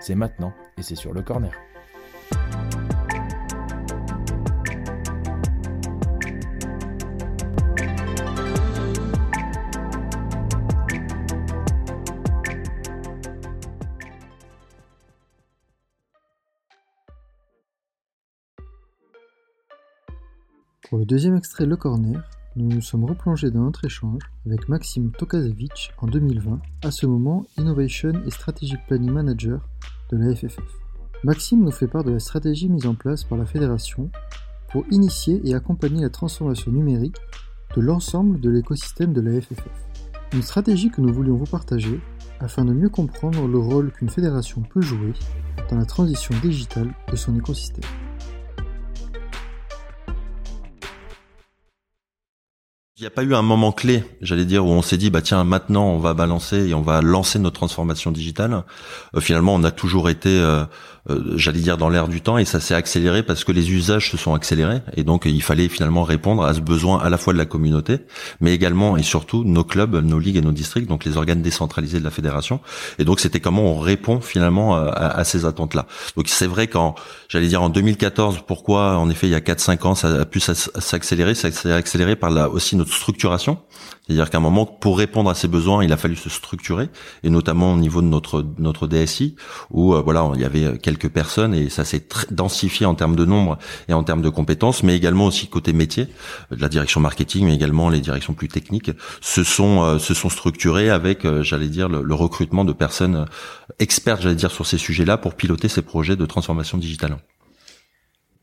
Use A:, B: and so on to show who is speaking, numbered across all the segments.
A: c'est maintenant et c'est sur le corner.
B: Pour le deuxième extrait Le Corner, nous nous sommes replongés dans notre échange avec Maxime Tokazevich en 2020, à ce moment Innovation et Strategic Planning Manager de la FFF. Maxime nous fait part de la stratégie mise en place par la fédération pour initier et accompagner la transformation numérique de l'ensemble de l'écosystème de la FFF. Une stratégie que nous voulions vous partager afin de mieux comprendre le rôle qu'une fédération peut jouer dans la transition digitale de son écosystème.
C: Il n'y a pas eu un moment clé, j'allais dire, où on s'est dit bah tiens maintenant on va balancer et on va lancer notre transformation digitale. Euh, finalement, on a toujours été, euh, j'allais dire, dans l'air du temps et ça s'est accéléré parce que les usages se sont accélérés et donc il fallait finalement répondre à ce besoin à la fois de la communauté, mais également et surtout nos clubs, nos ligues et nos districts, donc les organes décentralisés de la fédération. Et donc c'était comment on répond finalement à, à ces attentes-là. Donc c'est vrai qu'en, j'allais dire en 2014, pourquoi en effet il y a 4-5 ans ça a pu s'accélérer, ça s'est accéléré par là aussi notre structuration. C'est-à-dire qu'à un moment, pour répondre à ces besoins, il a fallu se structurer, et notamment au niveau de notre notre DSI, où euh, voilà, il y avait quelques personnes et ça s'est densifié en termes de nombre et en termes de compétences, mais également aussi côté métier, de la direction marketing, mais également les directions plus techniques, se sont euh, se sont structurées avec, euh, j'allais dire, le, le, recrutement de personnes expertes, j'allais dire, sur ces sujets-là pour piloter ces projets de transformation digitale.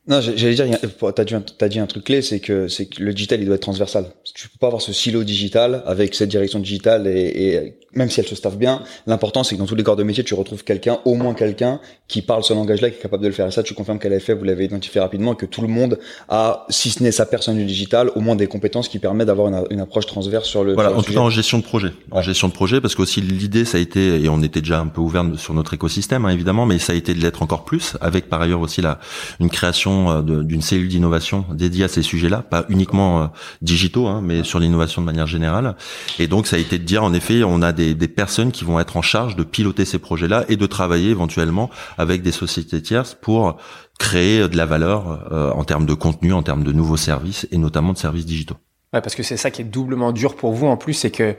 D: Non, j'allais dire, t'as dit, as dit un truc clé, c'est que c'est que le digital, il doit être transversal. Tu peux pas avoir ce silo digital avec cette direction digitale et, et même si elle se staffe bien, l'important c'est que dans tous les corps de métier, tu retrouves quelqu'un, au moins quelqu'un qui parle ce langage-là, qui est capable de le faire. Et ça, tu confirmes qu'elle a fait, vous l'avez identifié rapidement, que tout le monde a, si ce n'est sa personne du digital, au moins des compétences qui permettent d'avoir une, une, approche transverse sur le.
C: Voilà, en tout cas en gestion de projet, en gestion de projet, parce qu'aussi l'idée, ça a été, et on était déjà un peu ouvert sur notre écosystème, hein, évidemment, mais ça a été de l'être encore plus, avec par ailleurs aussi la une création euh, d'une cellule d'innovation dédiée à ces sujets-là, pas uniquement euh, digitaux, hein, mais sur l'innovation de manière générale. Et donc, ça a été de dire, en effet, on a des, personnes qui vont être en charge de piloter ces projets-là et de travailler éventuellement avec des sociétés tierces pour créer de la valeur euh, en termes de contenu, en termes de nouveaux services et notamment de services digitaux.
E: Ouais, parce que c'est ça qui est doublement dur pour vous en plus, c'est que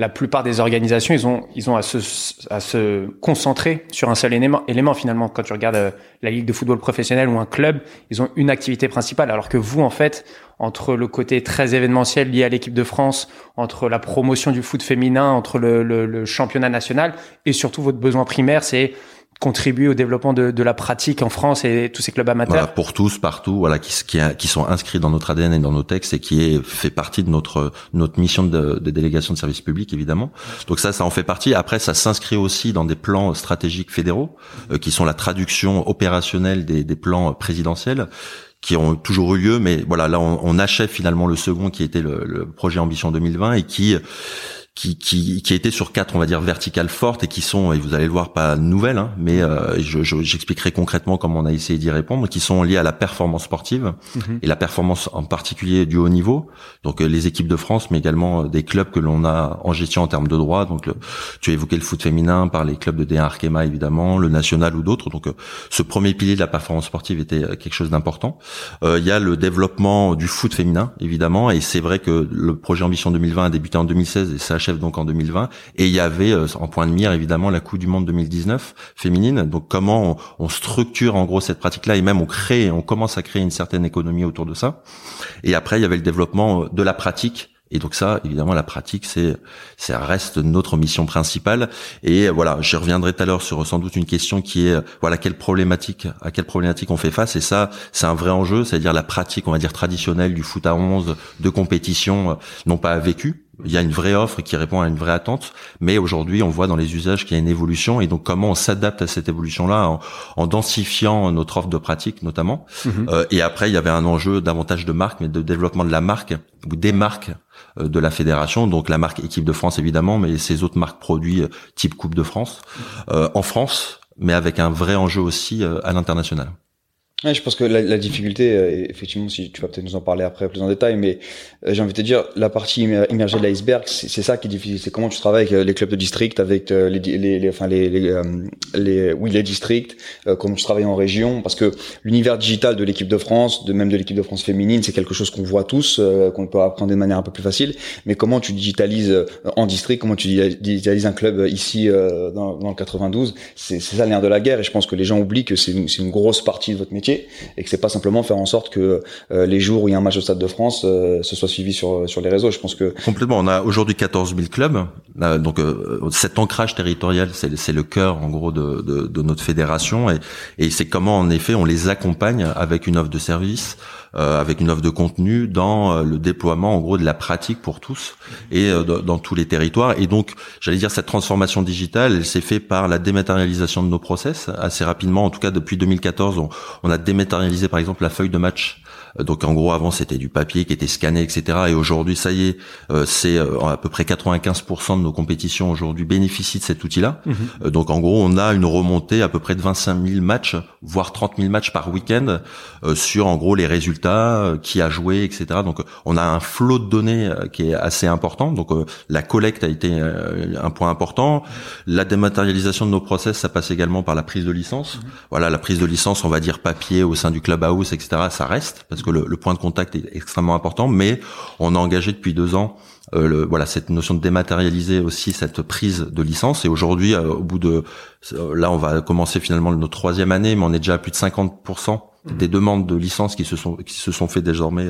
E: la plupart des organisations, ils ont, ils ont à se, à se concentrer sur un seul élément, finalement. Quand tu regardes euh, la ligue de football professionnel ou un club, ils ont une activité principale, alors que vous, en fait, entre le côté très événementiel lié à l'équipe de France, entre la promotion du foot féminin, entre le championnat national, et surtout votre besoin primaire, c'est contribuer au développement de, de, la pratique en France et tous ces clubs amateurs
C: voilà, Pour tous, partout, voilà, qui, qui, qui, sont inscrits dans notre ADN et dans nos textes et qui est, fait partie de notre notre mission de, de délégation de service public, évidemment. Donc ça, ça en fait partie. Après, ça s'inscrit aussi dans des plans stratégiques fédéraux, euh, qui sont la traduction opérationnelle des, des plans présidentiels qui ont toujours eu lieu, mais voilà, là on, on achève finalement le second qui était le, le projet Ambition 2020 et qui qui, qui, qui était sur quatre, on va dire, verticales fortes et qui sont, et vous allez le voir, pas nouvelles, hein, mais euh, j'expliquerai je, concrètement comment on a essayé d'y répondre, qui sont liées à la performance sportive mhm. et la performance en particulier du haut niveau. Donc euh, les équipes de France, mais également euh, des clubs que l'on a en gestion en termes de droits. Donc le, tu as évoqué le foot féminin par les clubs de D1 Arkema évidemment, le national ou d'autres. Donc ce premier pilier de la performance sportive était quelque chose d'important. Il y a le développement du foot féminin évidemment, et c'est vrai que le projet Ambition 2020 a débuté en 2016 et ça achève donc en 2020 et il y avait euh, en point de mire évidemment la Coupe du Monde 2019 féminine. Donc comment on, structure en gros cette pratique-là et même on crée, on commence à créer une certaine économie autour de ça. Et après il y avait le développement de la pratique et donc ça, évidemment, la pratique, c'est, ça reste notre mission principale. Et voilà, j'y reviendrai tout à l'heure sur sans doute une question qui est, voilà, quelle problématique, à quelle problématique on fait face. Et ça, c'est un vrai enjeu, c'est-à-dire la pratique, on va dire traditionnelle du foot à 11 de compétition, non pas vécue, Il y a une vraie offre qui répond à une vraie attente, mais aujourd'hui, on voit dans les usages qu'il y a une évolution et donc comment on s'adapte à cette évolution-là en, en, densifiant notre offre de pratique notamment. Mhm. Euh, et après, il y avait un enjeu davantage de marque, mais de développement de la marque ou des marques euh, de la fédération, donc la marque équipe de France évidemment, mais ces autres marques produits euh, type Coupe de France euh, en France, mais avec un vrai enjeu aussi à l'international.
D: Je pense que la, la difficulté, euh, effectivement, si tu vas peut-être nous en parler après plus en détail, mais euh, j'ai envie de te dire, la partie immergée de l'iceberg, c'est ça qui est difficile. C'est comment tu travailles avec euh, les clubs de district, avec les, les, les enfin les, les, les, oui les districts, comment tu travailles en région, parce que l'univers digital de l'équipe de France, de même de l'équipe de France féminine, c'est quelque chose qu'on voit tous, qu'on peut apprendre de manière un peu plus facile. Mais comment tu digitalises en district, comment tu digitalises un club ici dans, dans le 92, c'est ça l'air de la guerre. Et je pense que les gens oublient que c'est une grosse partie de votre métier et que c'est pas simplement faire en sorte que euh, les jours où il y a un match au Stade de France euh, ce soit suivi sur sur les réseaux. Je pense que
C: complètement. On a aujourd'hui 14 000 clubs, euh, donc cet ancrage territorial, c'est le cœur en gros de, de, de notre fédération et, et c'est comment en effet on les accompagne avec une offre de service. Euh, avec une offre de contenu dans le déploiement en gros de la pratique pour tous et dans tous les territoires. Et donc, j'allais dire cette transformation digitale, elle s'est faite par la dématérialisation de nos process assez rapidement. En tout cas, depuis 2014, on, on a dématérialiser par exemple la feuille de match euh, donc en gros avant c'était du papier qui était scanné etc. Et aujourd'hui ça y est, euh, c'est euh, à peu près 95% de nos compétitions aujourd'hui bénéficient de cet outil-là. Mhm. donc en gros on a une remontée à peu près de 25 000 matchs, voire 30 000 matchs par week-end sur en gros les résultats, qui a joué etc. Donc on a un flot de données qui est assez important. Donc la collecte a été un point important. La dématérialisation de nos process ça passe également par la prise de licence. Mhm. Voilà la prise de licence on va dire papier au sein du clubhouse etc. Ça reste parce que le, point de contact est extrêmement important, mais on a engagé depuis deux ans euh, le, voilà cette notion de dématérialiser aussi cette prise de licence. Et aujourd'hui, euh, au bout de là, on va commencer finalement notre troisième année, mais on est déjà à plus de 50% Mhm. des demandes de licences qui se sont qui se sont fait désormais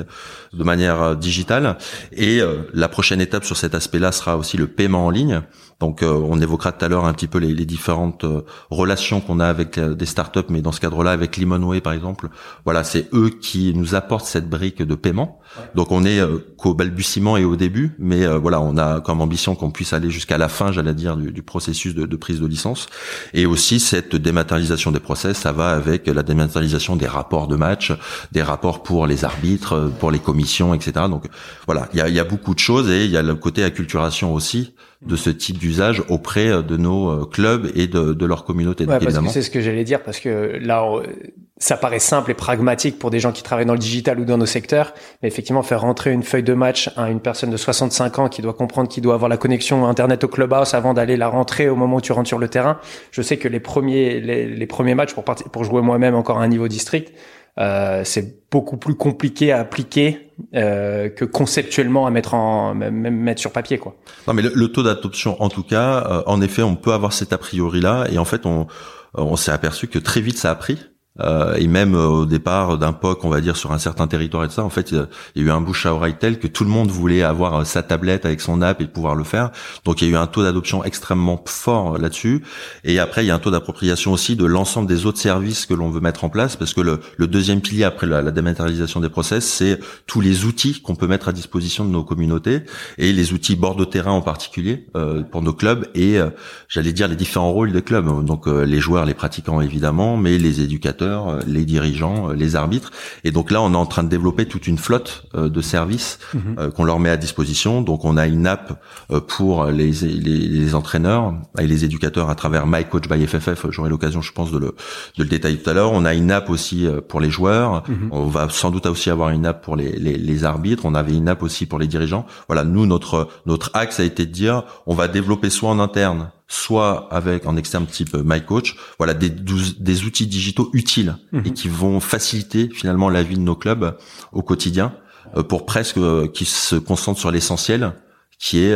C: de manière euh, digitale et euh, la prochaine étape sur cet aspect-là sera aussi le paiement en ligne. Donc euh, on évoquera tout à l'heure un petit peu les, les différentes relations qu'on a avec des startups mais dans ce cadre-là avec Limonway par exemple, voilà, c'est eux qui nous apportent cette brique de paiement. Donc on est qu'au balbutiement et au début, mais voilà, on a comme ambition qu'on puisse aller jusqu'à la fin, j'allais dire du, du processus de, de, prise de licence et aussi cette dématérialisation des process, ça va avec la dématérialisation des rapports de match, des rapports pour les arbitres, pour les commissions, etc. Donc voilà, il y a, y a, beaucoup de choses et il y a le côté acculturation aussi de ce type d'usage auprès de nos euh, clubs et de, de leur communauté.
E: Ouais, parce que c'est ce que j'allais dire, parce que là, ça paraît simple et pragmatique pour des gens qui travaillent dans le digital ou dans nos secteurs, mais effectivement, faire rentrer une feuille de match à une personne de 65 ans qui doit comprendre qu'il doit avoir la connexion Internet au clubhouse avant d'aller la rentrer au moment où tu rentres sur le terrain. Je sais que les premiers, les, les premiers matchs pour, pour jouer moi-même encore à un niveau district, euh, c'est beaucoup plus compliqué à appliquer euh, que conceptuellement à mettre en même mettre sur papier quoi.
C: Non mais le, taux d'adoption en tout cas, euh, en effet, on peut avoir cet a priori là et en fait on on s'est aperçu que très vite ça a pris. Euh, et même euh, au départ d'un POC, on va dire sur un certain territoire et tout ça, en fait, il y a eu un bouche à oreille tel que tout le monde voulait avoir euh, sa tablette avec son app et pouvoir le faire. Donc il y a eu un taux d'adoption extrêmement fort là-dessus. Et après, il y a un taux d'appropriation aussi de l'ensemble des autres services que l'on veut mettre en place, parce que le, le deuxième pilier après la, la dématérialisation des process, c'est tous les outils qu'on peut mettre à disposition de nos communautés et les outils bord de terrain en particulier euh, pour nos clubs et j'allais dire les différents rôles des clubs. Donc les joueurs, les pratiquants évidemment, mais les éducateurs euh, les dirigeants, euh, les arbitres. Et donc là, on est en train de développer toute une flotte euh, de services mhm. qu'on leur met à disposition. Donc on a une app pour les, les, entraîneurs et les éducateurs à travers My Coach by FFF. J'aurai l'occasion, je pense, de le, de le détailler tout à l'heure. On a une app aussi pour les joueurs. Mhm. On va sans doute aussi avoir une app pour les, les, les, arbitres. On avait une app aussi pour les dirigeants. Voilà, nous, notre, notre axe a été de dire, on va développer soit en interne soit avec en externe type euh, MyCoach, voilà des, des outils digitaux utiles mhm. et qui vont faciliter finalement la vie de nos clubs au quotidien euh, pour presque euh, qui se concentrent sur l'essentiel qui est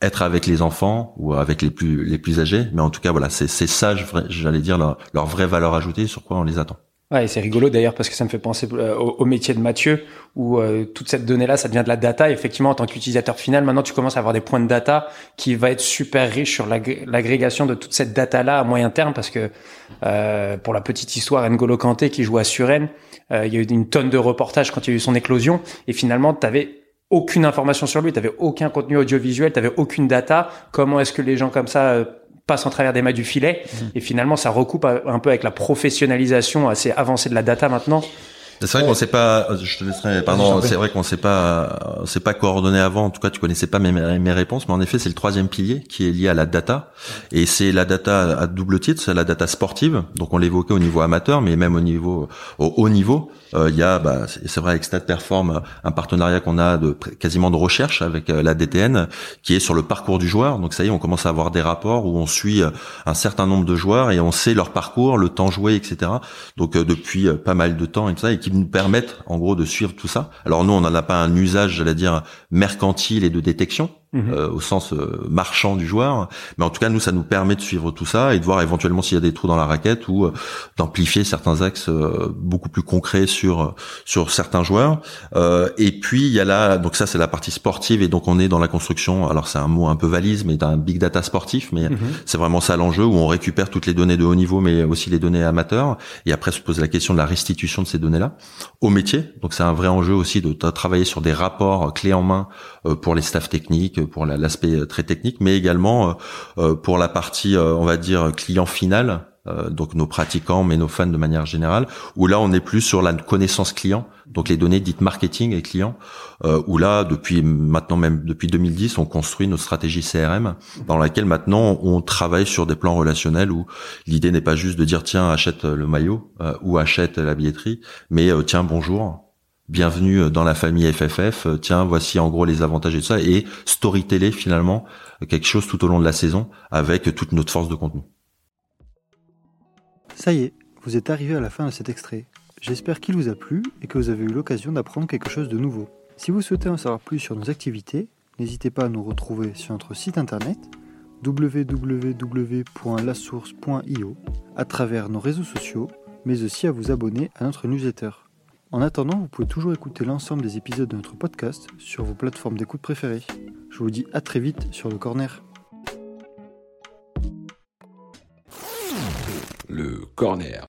C: être avec les enfants ou avec les plus les plus âgés mais en tout cas voilà c'est c'est ça j'allais dire leur, leur vraie valeur ajoutée sur quoi on les attend.
E: Ouais, c'est rigolo d'ailleurs parce que ça me fait penser euh, au, métier de Mathieu où euh, toute cette donnée-là, ça devient de la data. effectivement, en tant qu'utilisateur final, maintenant tu commences à avoir des points de data qui va être super riche sur l'agrégation de toute cette data-là à moyen terme parce que euh, pour la petite histoire, N'Golo Kanté qui joue à Suren, il y a eu une tonne de reportages quand il y a eu son éclosion et finalement, tu aucune information sur lui, tu aucun contenu audiovisuel, tu aucune data. Comment est-ce que les gens comme ça passent en travers des mailles du filet mmh. Et finalement, ça recoupe un peu avec la professionnalisation assez avancée de la data maintenant.
C: C'est vrai qu'on sait pas. Je te laisserai. Pardon. C'est vrai qu'on sait pas. C'est pas coordonné avant. En tout cas, tu connaissais pas mes, mes réponses, mais en effet, c'est le troisième pilier qui est lié à la data. Et c'est la data à double titre. C'est la data sportive. Donc on l'évoquait au niveau amateur, mais même au niveau au haut niveau. Euh, il y a, bah, c'est vrai, avec Stat Perform, un partenariat qu'on a de quasiment de recherche avec euh, la DTN, qui est sur le parcours du joueur. Donc ça y est, on commence à avoir des rapports où on suit euh, un certain nombre de joueurs et on sait leur parcours, le temps joué, etc. Donc depuis pas mal de temps et tout ça, et qui nous permettent en gros de suivre tout ça. Alors nous, on n'en a pas un usage, j'allais dire, mercantile et de détection, Mhm. Euh, au sens euh, marchand du joueur. Mais en tout cas, nous, ça nous permet de suivre tout ça et de voir éventuellement s'il y a des trous dans la raquette ou euh, d'amplifier certains axes beaucoup plus concrets sur sur certains joueurs. et puis il y a là, donc ça c'est la partie sportive et donc on est dans la construction. Alors c'est un mot un peu valise, mais d'un big data sportif, mais mhm. c'est vraiment ça l'enjeu où on récupère toutes les données de haut niveau, mais aussi les données amateurs. Et après se pose la question de la restitution de ces données-là au métier. Donc c'est un vrai enjeu aussi de travailler sur des rapports clés en main pour les staffs techniques pour l'aspect euh, très technique, mais également euh, euh, pour la partie, on va dire, client final, donc nos pratiquants, mais nos fans de manière générale, où là on est plus sur la connaissance client, donc les données dites marketing et client, où là depuis maintenant même depuis 2010 on construit notre stratégie CRM dans laquelle maintenant on travaille sur des plans relationnels où l'idée n'est pas juste de dire tiens achète le maillot ou achète la billetterie, mais tiens bonjour bienvenue euh, dans la famille FFF, euh, tiens, voici en gros les avantages et tout ça, et storyteller finalement quelque chose tout au long de la saison avec toute notre force de contenu.
F: Ça y est, vous êtes arrivé à la fin de cet extrait. J'espère qu'il vous a plu et que vous avez eu l'occasion d'apprendre quelque chose de nouveau. Si vous souhaitez en savoir plus sur nos activités, n'hésitez pas à nous retrouver sur notre site internet www.lasource.io, à travers nos réseaux sociaux, mais aussi à vous abonner à notre newsletter. En attendant, vous pouvez toujours écouter l'ensemble des épisodes de notre podcast sur vos plateformes d'écoute préférées. Je vous dis à très vite sur le corner.
G: Le corner.